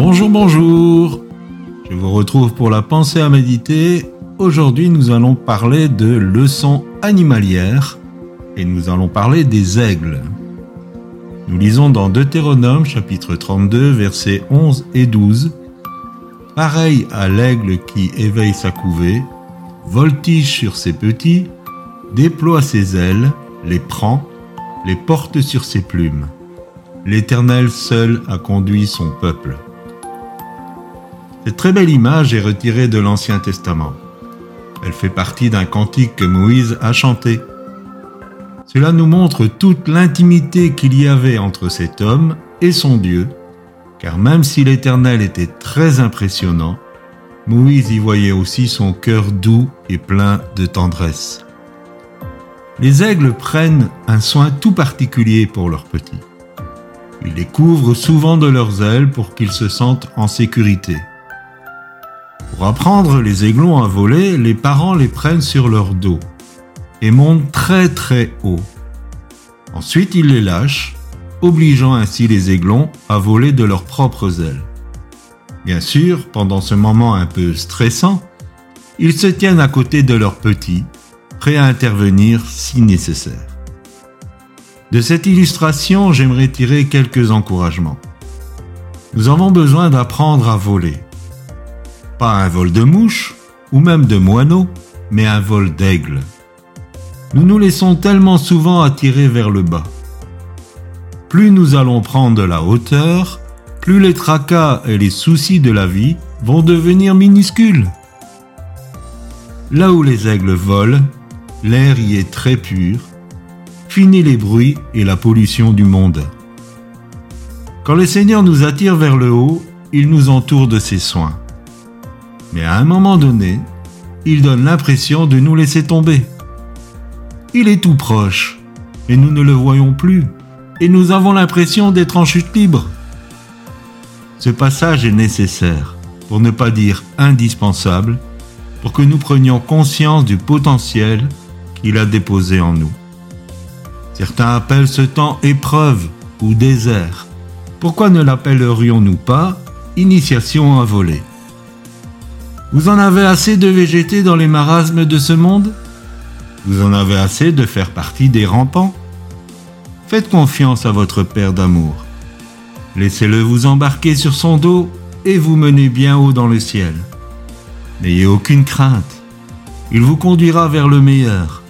bonjour Je vous retrouve pour la pensée à méditer. Aujourd'hui, nous allons parler de leçons animalières et nous allons parler des aigles. Nous lisons dans Deutéronome chapitre 32 versets 11 et 12. Pareil à l'aigle qui éveille sa couvée, voltige sur ses petits, déploie ses ailes, les prend, les porte sur ses plumes. L'Éternel seul a conduit son peuple. Cette très belle image est retirée de l'Ancien Testament. Elle fait partie d'un cantique que Moïse a chanté. Cela nous montre toute l'intimité qu'il y avait entre cet homme et son Dieu, car même si l'Éternel était très impressionnant, Moïse y voyait aussi son cœur doux et plein de tendresse. Les aigles prennent un soin tout particulier pour leurs petits. Ils les couvrent souvent de leurs ailes pour qu'ils se sentent en sécurité. Pour apprendre les aiglons à voler, les parents les prennent sur leur dos et montent très très haut. Ensuite, ils les lâchent, obligeant ainsi les aiglons à voler de leurs propres ailes. Bien sûr, pendant ce moment un peu stressant, ils se tiennent à côté de leurs petits, prêts à intervenir si nécessaire. De cette illustration, j'aimerais tirer quelques encouragements. Nous avons besoin d'apprendre à voler. Pas un vol de mouche ou même de moineau, mais un vol d'aigle. Nous nous laissons tellement souvent attirer vers le bas. Plus nous allons prendre de la hauteur, plus les tracas et les soucis de la vie vont devenir minuscules. Là où les aigles volent, l'air y est très pur Fini les bruits et la pollution du monde. Quand le Seigneur nous attire vers le haut, il nous entoure de ses soins. Mais à un moment donné, il donne l'impression de nous laisser tomber. Il est tout proche, mais nous ne le voyons plus, et nous avons l'impression d'être en chute libre. Ce passage est nécessaire, pour ne pas dire indispensable, pour que nous prenions conscience du potentiel qu'il a déposé en nous. Certains appellent ce temps épreuve ou désert. Pourquoi ne l'appellerions-nous pas initiation à voler? Vous en avez assez de végéter dans les marasmes de ce monde? Vous en avez assez de faire partie des rampants Faites confiance à votre Père d'amour. Laissez-le vous embarquer sur son dos et vous mener bien haut dans le ciel. N'ayez aucune crainte. Il vous conduira vers le meilleur.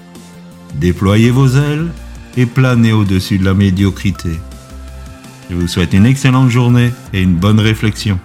Déployez vos ailes et planer au-dessus de la médiocrité. Je vous souhaite une excellente journée et une bonne réflexion.